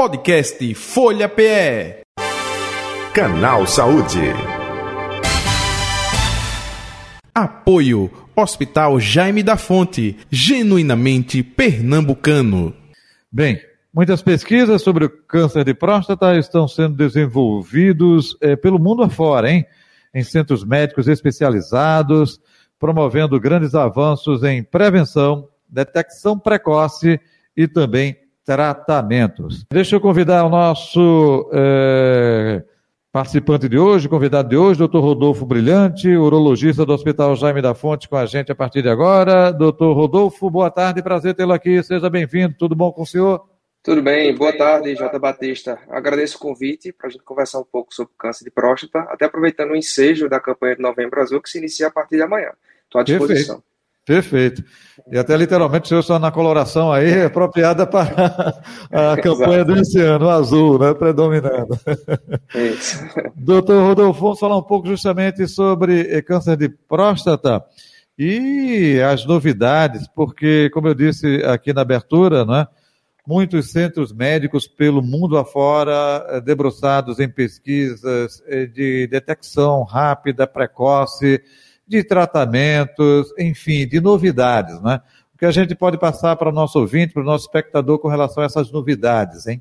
Podcast Folha PE. Canal Saúde. Apoio Hospital Jaime da Fonte, genuinamente pernambucano. Bem, muitas pesquisas sobre o câncer de próstata estão sendo desenvolvidos é, pelo mundo afora, hein? Em centros médicos especializados, promovendo grandes avanços em prevenção, detecção precoce e também tratamentos. Deixa eu convidar o nosso é, participante de hoje, convidado de hoje, doutor Rodolfo Brilhante, urologista do Hospital Jaime da Fonte, com a gente a partir de agora. Doutor Rodolfo, boa tarde, prazer tê-lo aqui, seja bem-vindo, tudo bom com o senhor? Tudo bem, boa tarde, Jota Batista. Agradeço o convite para a gente conversar um pouco sobre câncer de próstata, até aproveitando o ensejo da campanha de Novembro Azul, que se inicia a partir de amanhã. Estou à disposição. Perfeito. Perfeito. E até literalmente o senhor está na coloração aí, apropriada para a campanha desse ano, azul, né? Predominando. Isso. Doutor Rodolfo, vamos falar um pouco justamente sobre eh, câncer de próstata e as novidades, porque, como eu disse aqui na abertura, né? Muitos centros médicos pelo mundo afora, eh, debruçados em pesquisas eh, de detecção rápida, precoce, de tratamentos, enfim, de novidades, né? O que a gente pode passar para o nosso ouvinte, para o nosso espectador com relação a essas novidades, hein?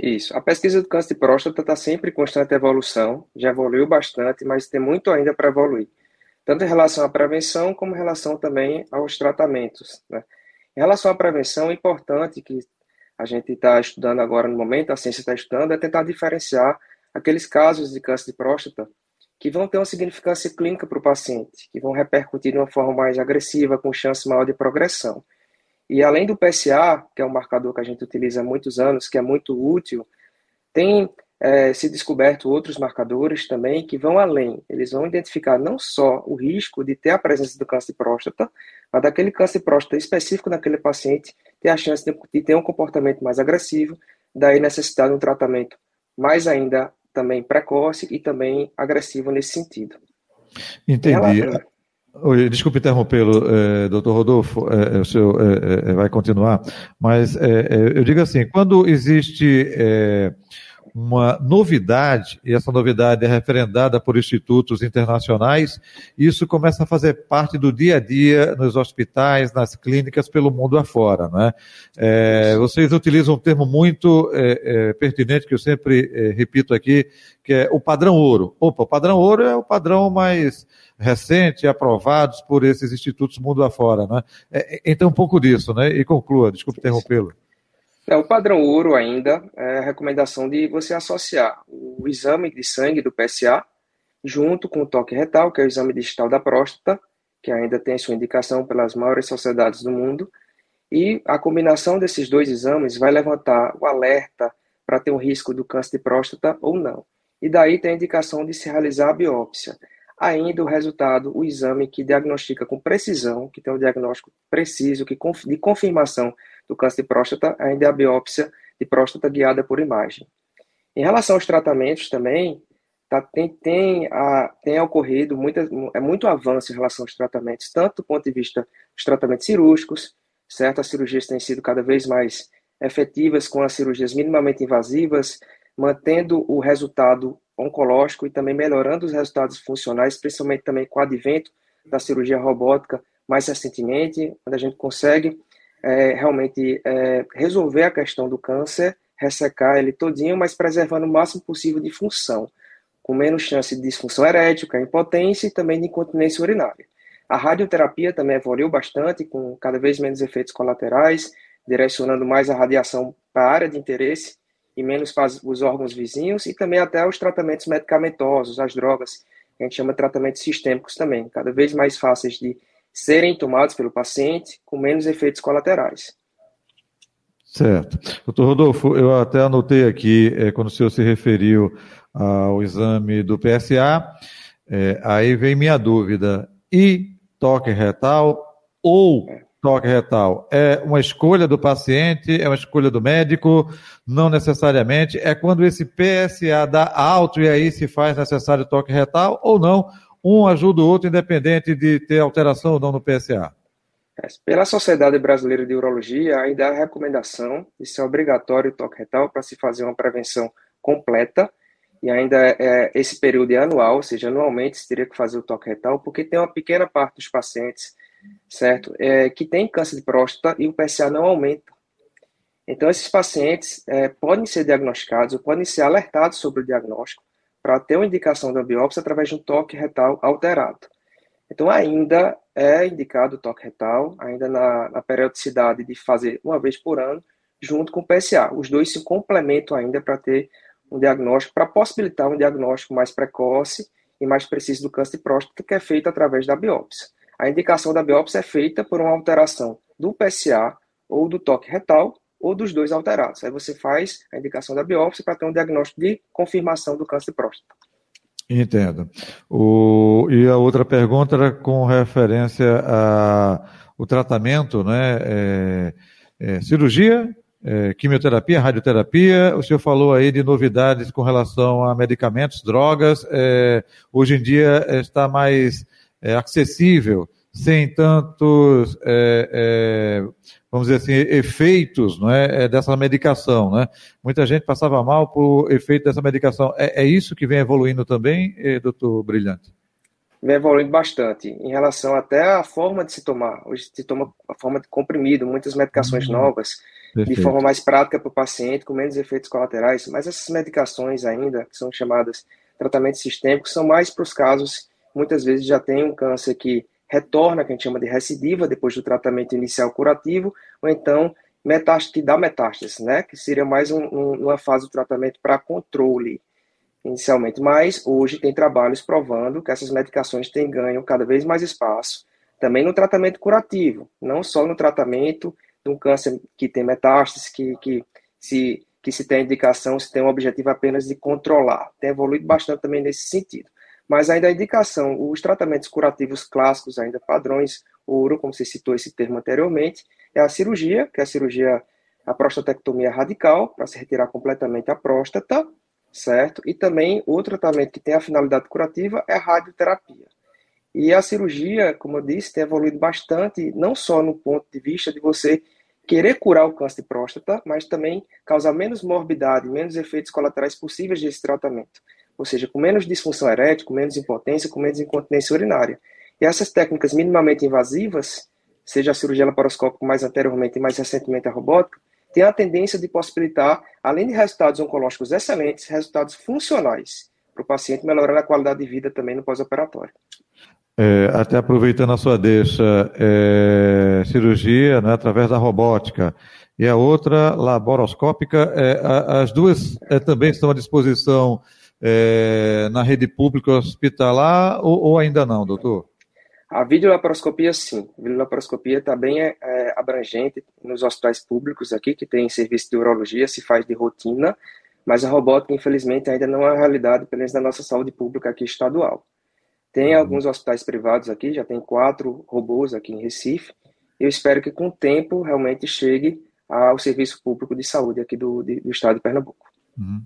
Isso. A pesquisa do câncer de próstata está sempre em constante evolução, já evoluiu bastante, mas tem muito ainda para evoluir, tanto em relação à prevenção como em relação também aos tratamentos. Né? Em relação à prevenção, é importante que a gente está estudando agora no momento, a ciência está estudando, é tentar diferenciar aqueles casos de câncer de próstata que vão ter uma significância clínica para o paciente, que vão repercutir de uma forma mais agressiva, com chance maior de progressão. E além do PSA, que é um marcador que a gente utiliza há muitos anos, que é muito útil, tem é, se descoberto outros marcadores também que vão além. Eles vão identificar não só o risco de ter a presença do câncer de próstata, mas daquele câncer de próstata específico naquele paciente ter a chance de, ter um comportamento mais agressivo, daí necessidade de um tratamento mais ainda também precoce e também agressivo nesse sentido. Entendi. Oi, desculpe interrompê-lo, é, doutor Rodolfo, é, o senhor é, vai continuar, mas eu digo assim, quando existe uma novidade, e essa novidade é referendada por institutos internacionais, isso começa a fazer parte do dia a dia nos hospitais, nas clínicas, pelo mundo afora. Né? É, vocês utilizam um termo muito é, é, pertinente, que eu sempre é, repito aqui, que é o padrão ouro. Opa, o padrão ouro é o padrão mais recente, aprovados por esses institutos mundo afora. Né? É, então, um pouco disso, né? e conclua, desculpe interrompê-lo. É, o padrão ouro ainda é a recomendação de você associar o exame de sangue do PSA junto com o toque retal, que é o exame digital da próstata, que ainda tem sua indicação pelas maiores sociedades do mundo, e a combinação desses dois exames vai levantar o alerta para ter um risco do câncer de próstata ou não. E daí tem a indicação de se realizar a biópsia. Ainda o resultado, o exame que diagnostica com precisão, que tem um diagnóstico preciso, que de confirmação do câncer de próstata, ainda é a biópsia de próstata guiada por imagem. Em relação aos tratamentos também, tá, tem, tem, a, tem ocorrido muita, é muito avanço em relação aos tratamentos, tanto do ponto de vista dos tratamentos cirúrgicos, certo? As cirurgias têm sido cada vez mais efetivas com as cirurgias minimamente invasivas, mantendo o resultado oncológico e também melhorando os resultados funcionais, principalmente também com o advento da cirurgia robótica mais recentemente, onde a gente consegue é, realmente é, resolver a questão do câncer, ressecar ele todinho, mas preservando o máximo possível de função, com menos chance de disfunção erética, impotência e também de incontinência urinária. A radioterapia também evoluiu bastante, com cada vez menos efeitos colaterais, direcionando mais a radiação para a área de interesse e menos para os órgãos vizinhos, e também até os tratamentos medicamentosos, as drogas, que a gente chama de tratamentos sistêmicos também, cada vez mais fáceis de serem tomados pelo paciente com menos efeitos colaterais. Certo. Doutor Rodolfo, eu até anotei aqui, é, quando o senhor se referiu ao exame do PSA, é, aí vem minha dúvida. E toque retal ou toque retal? É uma escolha do paciente, é uma escolha do médico? Não necessariamente. É quando esse PSA dá alto e aí se faz necessário toque retal ou não? Um ajuda o outro, independente de ter alteração ou não no PSA. É, pela Sociedade Brasileira de Urologia, ainda há recomendação de ser obrigatório o toque retal para se fazer uma prevenção completa, e ainda é, esse período é anual, ou seja, anualmente se teria que fazer o toque retal, porque tem uma pequena parte dos pacientes, certo, é, que tem câncer de próstata e o PSA não aumenta. Então, esses pacientes é, podem ser diagnosticados ou podem ser alertados sobre o diagnóstico para ter uma indicação da biópsia através de um toque retal alterado. Então, ainda é indicado o toque retal, ainda na, na, periodicidade de fazer uma vez por ano, junto com o PSA. Os dois se complementam ainda para ter um diagnóstico, para possibilitar um diagnóstico mais precoce e mais preciso do câncer de próstata, que é feito através da biópsia. A indicação da biópsia é feita por uma alteração do PSA ou do toque retal, ou dos dois alterados. Aí você faz a indicação da biópsia para ter um diagnóstico de confirmação do câncer de próstata. Entendo. O, e a outra pergunta era com referência ao tratamento, né? É, é, cirurgia, é, quimioterapia, radioterapia. O senhor falou aí de novidades com relação a medicamentos, drogas. É, hoje em dia está mais é, acessível, sem tantos, é, vamos dizer assim, efeitos não é, dessa medicação. Né? Muita gente passava mal por efeito dessa medicação. É, é isso que vem evoluindo também, doutor Brilhante? Vem evoluindo bastante em relação até à forma de se tomar. Hoje se toma a forma de comprimido, muitas medicações uhum. novas, Perfeito. de forma mais prática para o paciente, com menos efeitos colaterais. Mas essas medicações ainda, que são chamadas tratamentos sistêmicos, são mais para os casos, muitas vezes já tem um câncer que retorna, que a gente chama de recidiva, depois do tratamento inicial curativo, ou então metástase, que dá metástase, né? Que seria mais um, um, uma fase do tratamento para controle, inicialmente. Mas hoje tem trabalhos provando que essas medicações têm ganho cada vez mais espaço, também no tratamento curativo, não só no tratamento de um câncer que tem metástase, que, que, se, que se tem indicação, se tem um objetivo apenas de controlar. Tem evoluído bastante também nesse sentido. Mas ainda a indicação, os tratamentos curativos clássicos, ainda padrões, ouro, como você citou esse termo anteriormente, é a cirurgia, que é a cirurgia, a prostatectomia radical, para se retirar completamente a próstata, certo? E também o tratamento que tem a finalidade curativa é a radioterapia. E a cirurgia, como eu disse, tem evoluído bastante, não só no ponto de vista de você querer curar o câncer de próstata, mas também causar menos morbidade, menos efeitos colaterais possíveis desse tratamento ou seja, com menos disfunção erétil, com menos impotência, com menos incontinência urinária. E essas técnicas minimamente invasivas, seja a cirurgia laparoscópica mais anteriormente e mais recentemente a robótica, tem a tendência de possibilitar, além de resultados oncológicos excelentes, resultados funcionais para o paciente, melhorando a qualidade de vida também no pós-operatório. É, até aproveitando a sua deixa, é, cirurgia né, através da robótica e a outra laparoscópica, é, as duas é, também estão à disposição é, na rede pública hospitalar ou, ou, ainda não, doutor? A videolaparoscopia, sim. A videolaparoscopia está bem é, é, abrangente nos hospitais públicos aqui, que tem serviço de urologia, se faz de rotina, mas a robótica, infelizmente, ainda não é uma realidade, pelo menos na nossa saúde pública aqui estadual. Tem uhum. alguns hospitais privados aqui, já tem quatro robôs aqui em Recife, eu espero que com o tempo realmente chegue ao serviço público de saúde aqui do, do estado de Pernambuco. Uhum.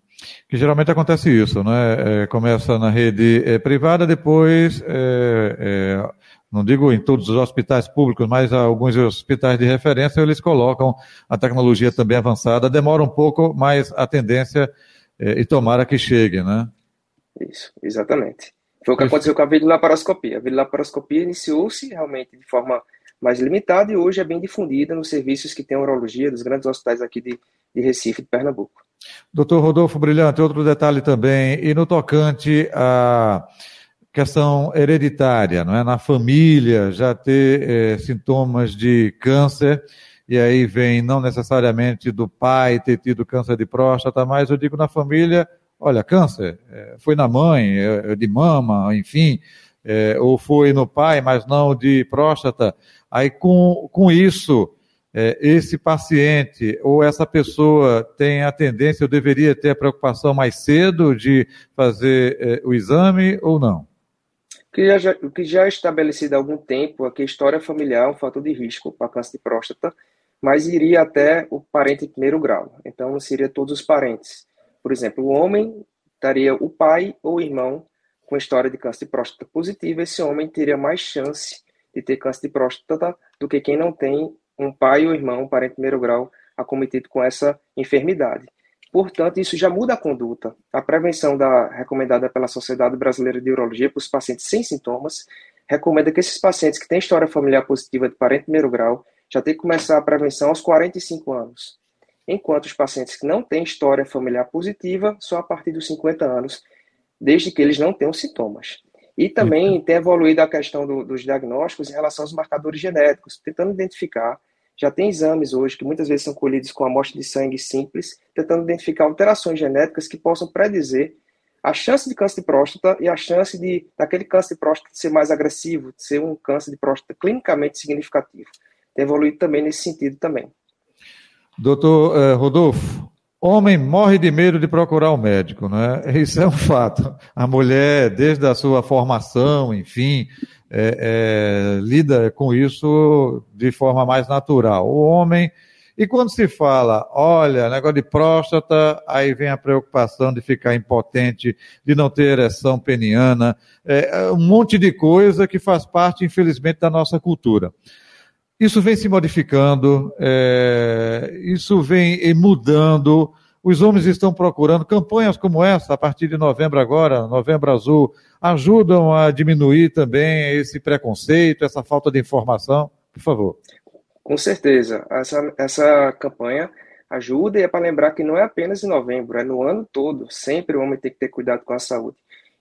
Que geralmente acontece isso, né? É, começa na rede é, privada, depois, é, é, não digo em todos os hospitais públicos, mas alguns hospitais de referência eles colocam a tecnologia também avançada. Demora um pouco, mas a tendência é, e tomara que chegue, né? Isso, exatamente. Foi o que aconteceu com a videolaparoscopia. A videolaparoscopia iniciou-se realmente de forma mais limitada e hoje é bem difundida nos serviços que tem urologia dos grandes hospitais aqui de, de Recife e de Pernambuco. Doutor Rodolfo Brilhante, outro detalhe também, e no tocante à questão hereditária, não é? Na família já ter é, sintomas de câncer, e aí vem não necessariamente do pai ter tido câncer de próstata, mas eu digo na família, olha, câncer, é, foi na mãe, é, de mama, enfim, é, ou foi no pai, mas não de próstata. Aí com, com isso, esse paciente ou essa pessoa tem a tendência, ou deveria ter a preocupação mais cedo de fazer é, o exame ou não? O que, já, o que já é estabelecido há algum tempo é que a história familiar é um fator de risco para câncer de próstata, mas iria até o parente em primeiro grau. Então, não seria todos os parentes. Por exemplo, o homem estaria o pai ou o irmão com história de câncer de próstata positiva, esse homem teria mais chance de ter câncer de próstata do que quem não tem um pai ou irmão, um parente primeiro grau, acometido com essa enfermidade. Portanto, isso já muda a conduta. A prevenção da, recomendada pela Sociedade Brasileira de Urologia para os pacientes sem sintomas recomenda que esses pacientes que têm história familiar positiva de parente primeiro grau já tem que começar a prevenção aos 45 anos, enquanto os pacientes que não têm história familiar positiva só a partir dos 50 anos, desde que eles não tenham sintomas. E também tem evoluído a questão do, dos diagnósticos em relação aos marcadores genéticos, tentando identificar. Já tem exames hoje que muitas vezes são colhidos com amostra de sangue simples, tentando identificar alterações genéticas que possam predizer a chance de câncer de próstata e a chance de daquele câncer de próstata ser mais agressivo, de ser um câncer de próstata clinicamente significativo. Tem evoluído também nesse sentido também. Doutor uh, Rodolfo, Homem morre de medo de procurar o um médico, né? Isso é um fato. A mulher, desde a sua formação, enfim, é, é, lida com isso de forma mais natural. O homem, e quando se fala, olha, negócio de próstata, aí vem a preocupação de ficar impotente, de não ter ereção peniana, é, um monte de coisa que faz parte, infelizmente, da nossa cultura. Isso vem se modificando, é, isso vem mudando. Os homens estão procurando campanhas como essa, a partir de novembro agora, novembro azul, ajudam a diminuir também esse preconceito, essa falta de informação. Por favor. Com certeza. Essa, essa campanha ajuda e é para lembrar que não é apenas em novembro, é no ano todo. Sempre o homem tem que ter cuidado com a saúde.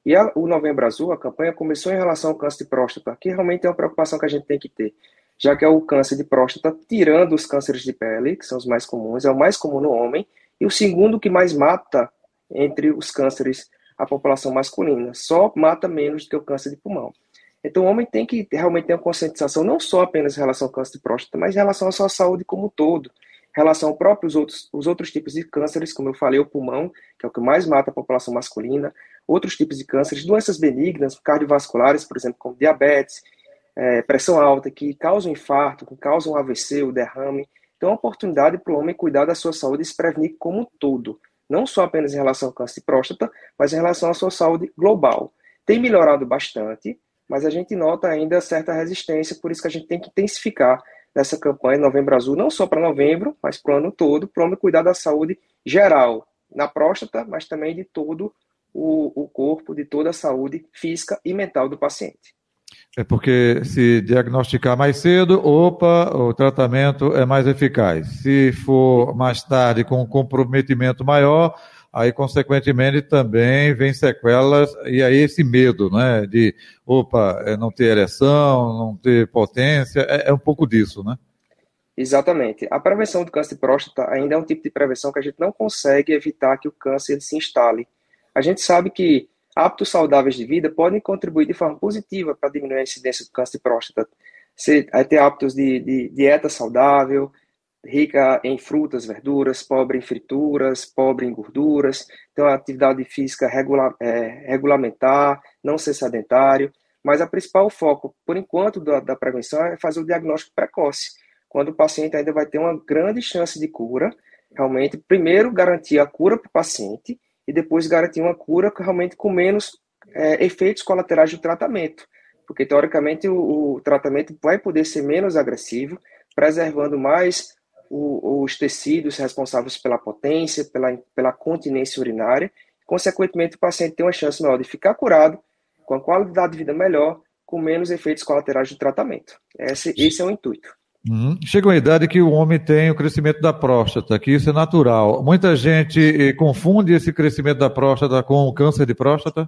E a, o Novembro Azul, a campanha começou em relação ao câncer de próstata, que realmente é uma preocupação que a gente tem que ter já que é o câncer de próstata, tirando os cânceres de pele, que são os mais comuns, é o mais comum no homem, e o segundo que mais mata entre os cânceres a população masculina, só mata menos do que o câncer de pulmão. Então o homem tem que realmente ter uma conscientização não só apenas em relação ao câncer de próstata, mas em relação à sua saúde como um todo, em relação aos próprios outros, os outros tipos de cânceres, como eu falei, o pulmão, que é o que mais mata a população masculina, outros tipos de cânceres, doenças benignas, cardiovasculares, por exemplo, como diabetes, é, pressão alta, que causam infarto, que causam AVC, o derrame. Então, é uma oportunidade para o homem cuidar da sua saúde e se prevenir como um todo. Não só apenas em relação ao câncer de próstata, mas em relação à sua saúde global. Tem melhorado bastante, mas a gente nota ainda certa resistência, por isso que a gente tem que intensificar essa campanha Novembro Azul, não só para novembro, mas para o ano todo, para o homem cuidar da saúde geral, na próstata, mas também de todo o, o corpo, de toda a saúde física e mental do paciente. É porque se diagnosticar mais cedo, opa, o tratamento é mais eficaz. Se for mais tarde com um comprometimento maior, aí consequentemente também vem sequelas e aí esse medo, né, de opa, é não ter ereção, não ter potência, é, é um pouco disso, né? Exatamente. A prevenção do câncer de próstata ainda é um tipo de prevenção que a gente não consegue evitar que o câncer se instale. A gente sabe que hábitos saudáveis de vida podem contribuir de forma positiva para diminuir a incidência do câncer de próstata. Você ter hábitos de, de dieta saudável, rica em frutas, verduras, pobre em frituras, pobre em gorduras, então atividade física regula, é, regulamentar, não ser sedentário, mas a principal foco, por enquanto, da, da prevenção é fazer o diagnóstico precoce, quando o paciente ainda vai ter uma grande chance de cura, realmente, primeiro garantir a cura para o paciente, e depois garantir uma cura realmente com menos é, efeitos colaterais do tratamento. Porque, teoricamente, o, o, tratamento vai poder ser menos agressivo, preservando mais o, os tecidos responsáveis pela potência, pela, pela continência urinária. Consequentemente, o paciente tem uma chance maior de ficar curado, com a qualidade de vida melhor, com menos efeitos colaterais do tratamento. Esse, esse é o intuito. Uhum. Chega uma idade que o homem tem o crescimento da próstata, que isso é natural. Muita gente eh, confunde esse crescimento da próstata com o câncer de próstata?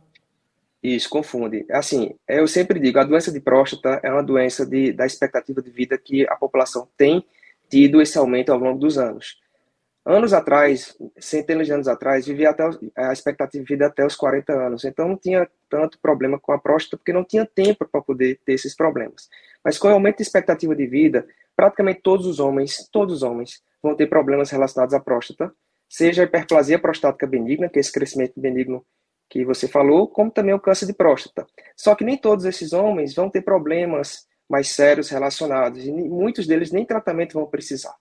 Isso, confunde. Assim, eu sempre digo, a doença de próstata é uma doença de, da expectativa de vida que a população tem tido esse aumento ao longo dos anos. Anos atrás, centenas de anos atrás, vivia até a expectativa de vida até os 40 anos. Então não tinha tanto problema com a próstata, porque não tinha tempo para poder ter esses problemas. Mas com o aumento de expectativa de vida, praticamente todos os homens, todos os homens, vão ter problemas relacionados à próstata, seja a hiperplasia prostática benigna, que é esse crescimento benigno que você falou, como também o câncer de próstata. Só que nem todos esses homens vão ter problemas mais sérios relacionados, e muitos deles nem tratamento vão precisar.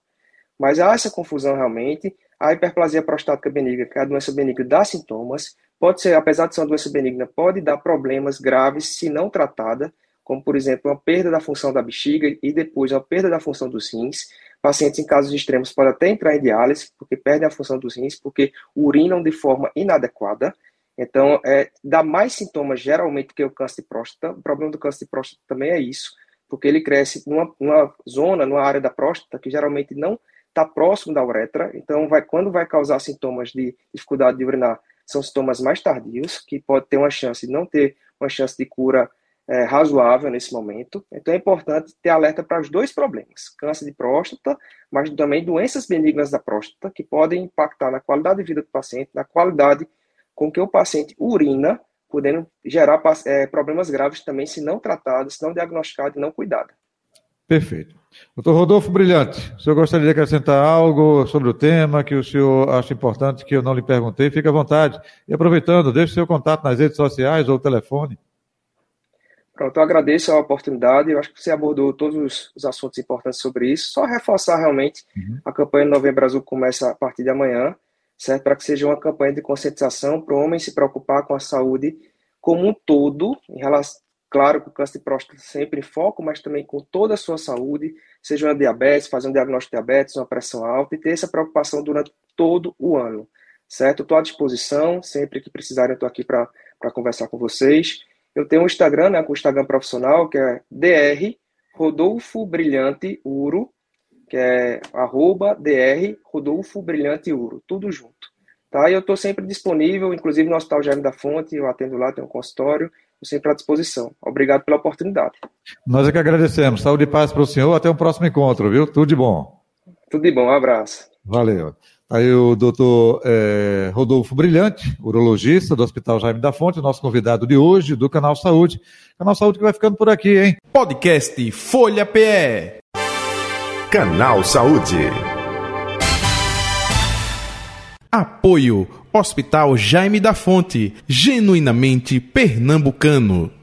Mas há essa confusão realmente. A hiperplasia prostática benigna, que é a doença benigna dá sintomas, pode ser, apesar de ser uma doença benigna, pode dar problemas graves se não tratada, como por exemplo uma perda da função da bexiga e depois uma perda da função dos rins. Pacientes em casos extremos podem até entrar em diálise, porque perdem a função dos rins, porque urinam de forma inadequada. Então, é, dá mais sintomas geralmente que o câncer de próstata. O problema do câncer de próstata também é isso, porque ele cresce numa, numa zona, numa área da próstata que geralmente não está próximo da uretra. Então, vai, quando vai causar sintomas de dificuldade de urinar, são sintomas mais tardios, que pode ter uma chance de não ter uma chance de cura é, razoável nesse momento. Então é importante ter alerta para os dois problemas: câncer de próstata, mas também doenças benignas da próstata, que podem impactar na qualidade de vida do paciente, na qualidade com que o paciente urina, podendo gerar é, problemas graves também se não tratados, se não diagnosticados e não cuidados. Perfeito. Doutor Rodolfo Brilhante, o senhor gostaria de acrescentar algo sobre o tema que o senhor acha importante que eu não lhe perguntei? Fique à vontade. E aproveitando, deixe seu contato nas redes sociais ou telefone. Pronto, eu agradeço a oportunidade. Eu acho que você abordou todos os assuntos importantes sobre isso. Só reforçar realmente uhum. a campanha Novembro Azul começa a partir de amanhã, certo? Para que seja uma campanha de conscientização para o homem se preocupar com a saúde como um todo, em relação, claro, com o câncer de próstata sempre em foco, mas também com toda a sua saúde, seja uma diabetes, fazer um diagnóstico de diabetes, uma pressão alta e ter essa preocupação durante todo o ano, certo? Estou à disposição, sempre que precisarem, eu estou aqui para conversar com vocês. Eu tenho um Instagram, né, com o Instagram profissional, que é dr Rodolfo Brilhante Uro, que é arroba dr Rodolfo Brilhante Uro, tudo junto. Tá? E eu estou sempre disponível, inclusive no Hospital Jaime da Fonte, eu atendo lá, tenho um consultório, estou sempre à disposição. Obrigado pela oportunidade. Nós é que agradecemos. Saúde e paz para o senhor. Até o um próximo encontro, viu? Tudo de bom. Tudo de bom. Um abraço. Valeu. Aí o doutor é, Rodolfo Brilhante, urologista do Hospital Jaime da Fonte, nosso convidado de hoje do Canal Saúde. Canal Saúde que vai ficando por aqui, hein? Podcast Folha PE. Canal Saúde. Apoio Hospital Jaime da Fonte, genuinamente pernambucano.